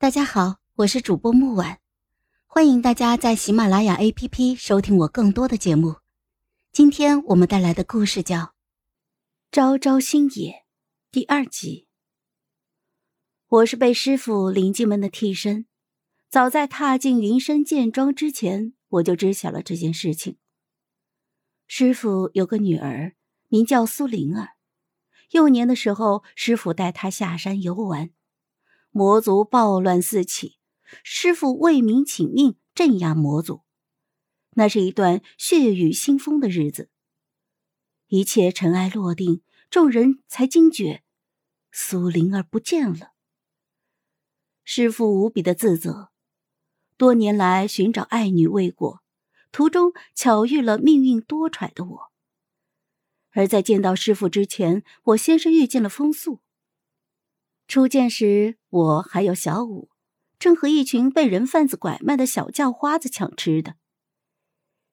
大家好，我是主播木婉，欢迎大家在喜马拉雅 APP 收听我更多的节目。今天我们带来的故事叫《朝朝星野》第二集。我是被师傅领进门的替身，早在踏进云深剑庄之前，我就知晓了这件事情。师傅有个女儿，名叫苏灵儿。幼年的时候，师傅带她下山游玩，魔族暴乱四起，师傅为民请命镇压魔族。那是一段血雨腥风的日子。一切尘埃落定，众人才惊觉，苏灵儿不见了。师傅无比的自责，多年来寻找爱女未果。途中巧遇了命运多舛的我，而在见到师傅之前，我先是遇见了风素。初见时，我还有小五，正和一群被人贩子拐卖的小叫花子抢吃的。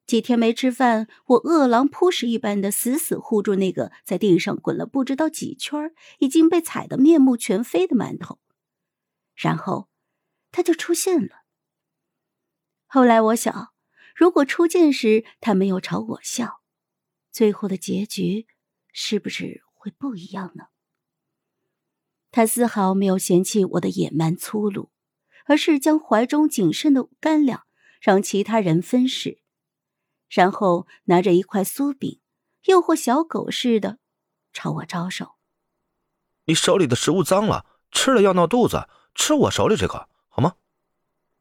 几天没吃饭，我饿狼扑食一般的死死护住那个在地上滚了不知道几圈、已经被踩得面目全非的馒头，然后他就出现了。后来我想。如果初见时他没有朝我笑，最后的结局是不是会不一样呢？他丝毫没有嫌弃我的野蛮粗鲁，而是将怀中仅剩的干粮让其他人分食，然后拿着一块酥饼，诱惑小狗似的朝我招手：“你手里的食物脏了，吃了要闹肚子，吃我手里这个好吗？”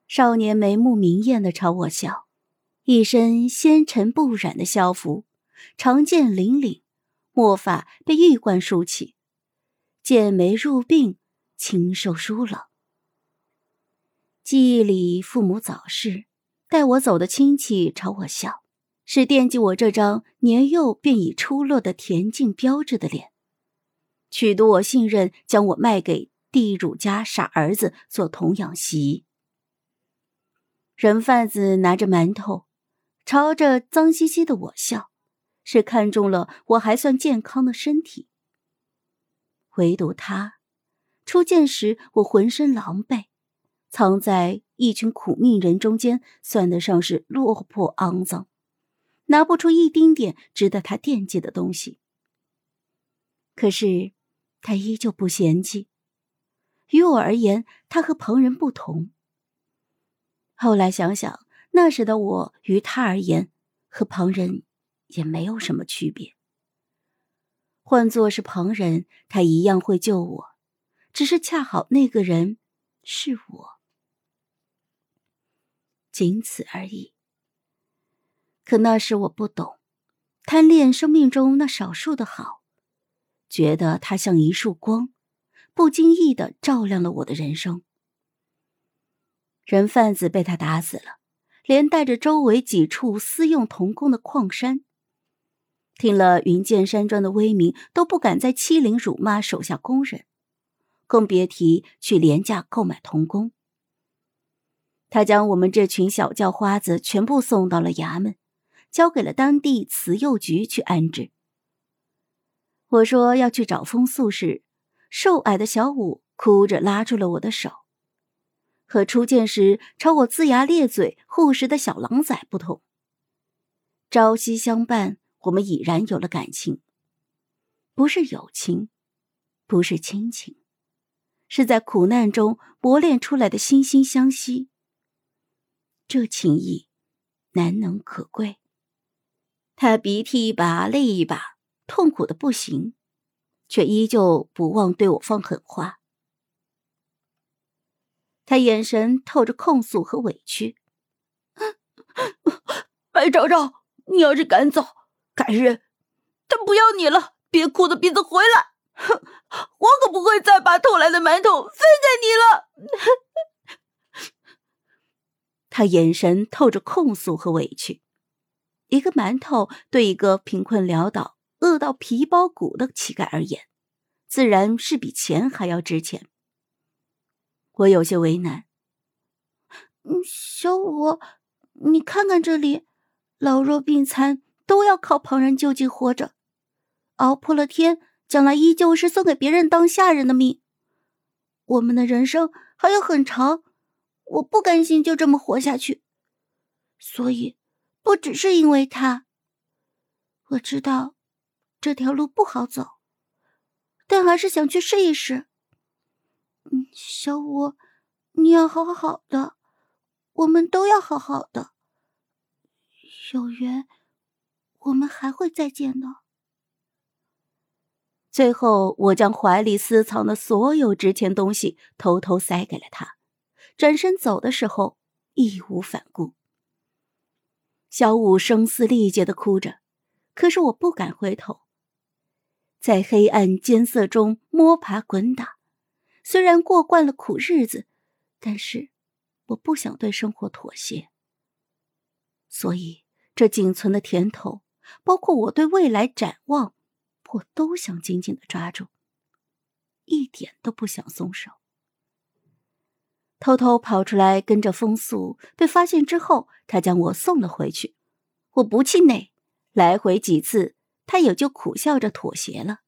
少年眉目明艳的朝我笑。一身纤尘不染的校服，长剑凛凛，墨发被玉冠梳起，剑眉入鬓，清瘦疏冷。记忆里，父母早逝，带我走的亲戚朝我笑，是惦记我这张年幼便已出落的恬静标致的脸，取得我信任，将我卖给地主家傻儿子做童养媳。人贩子拿着馒头。朝着脏兮兮的我笑，是看中了我还算健康的身体。唯独他，初见时我浑身狼狈，藏在一群苦命人中间，算得上是落魄肮脏，拿不出一丁点值得他惦记的东西。可是，他依旧不嫌弃。于我而言，他和旁人不同。后来想想。那时的我，于他而言，和旁人也没有什么区别。换作是旁人，他一样会救我，只是恰好那个人是我，仅此而已。可那时我不懂，贪恋生命中那少数的好，觉得它像一束光，不经意的照亮了我的人生。人贩子被他打死了。连带着周围几处私用童工的矿山，听了云剑山庄的威名，都不敢再欺凌辱骂手下工人，更别提去廉价购买童工。他将我们这群小叫花子全部送到了衙门，交给了当地慈幼局去安置。我说要去找风素时，瘦矮的小五哭着拉住了我的手。和初见时朝我龇牙咧嘴护食的小狼崽不同，朝夕相伴，我们已然有了感情。不是友情，不是亲情，是在苦难中磨练出来的惺惺相惜。这情谊难能可贵。他鼻涕一把泪一把，痛苦的不行，却依旧不忘对我放狠话。他眼神透着控诉和委屈。白昭昭，你要是敢走，改日他不要你了，别哭着鼻子回来。哼，我可不会再把偷来的馒头分给你了。他眼神透着控诉和委屈。一个馒头对一个贫困潦倒、饿到皮包骨的乞丐而言，自然是比钱还要值钱。我有些为难。小五，你看看这里，老弱病残都要靠旁人救济活着，熬破了天，将来依旧是送给别人当下人的命。我们的人生还有很长，我不甘心就这么活下去。所以，不只是因为他，我知道这条路不好走，但还是想去试一试。嗯，小五，你要好好的，我们都要好好的。有缘，我们还会再见的。最后，我将怀里私藏的所有值钱东西偷偷塞给了他，转身走的时候义无反顾。小五声嘶力竭的哭着，可是我不敢回头。在黑暗艰涩中摸爬滚打，虽然过惯了苦日子，但是我不想对生活妥协。所以，这仅存的甜头，包括我对未来展望，我都想紧紧的抓住，一点都不想松手。偷偷跑出来跟着风速，被发现之后，他将我送了回去。我不气馁，来回几次，他也就苦笑着妥协了。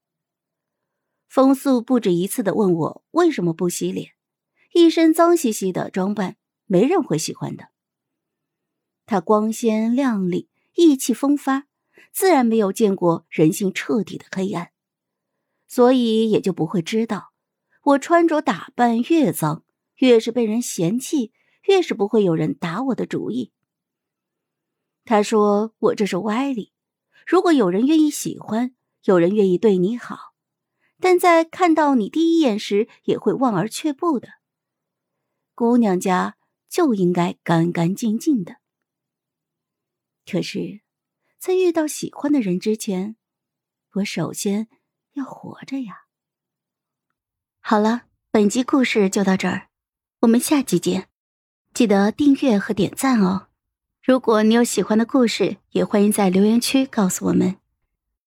风速不止一次的问我为什么不洗脸，一身脏兮兮的装扮，没人会喜欢的。他光鲜亮丽，意气风发，自然没有见过人性彻底的黑暗，所以也就不会知道，我穿着打扮越脏。越是被人嫌弃，越是不会有人打我的主意。他说：“我这是歪理。如果有人愿意喜欢，有人愿意对你好，但在看到你第一眼时也会望而却步的。姑娘家就应该干干净净的。可是，在遇到喜欢的人之前，我首先要活着呀。”好了，本集故事就到这儿。我们下集见，记得订阅和点赞哦！如果你有喜欢的故事，也欢迎在留言区告诉我们。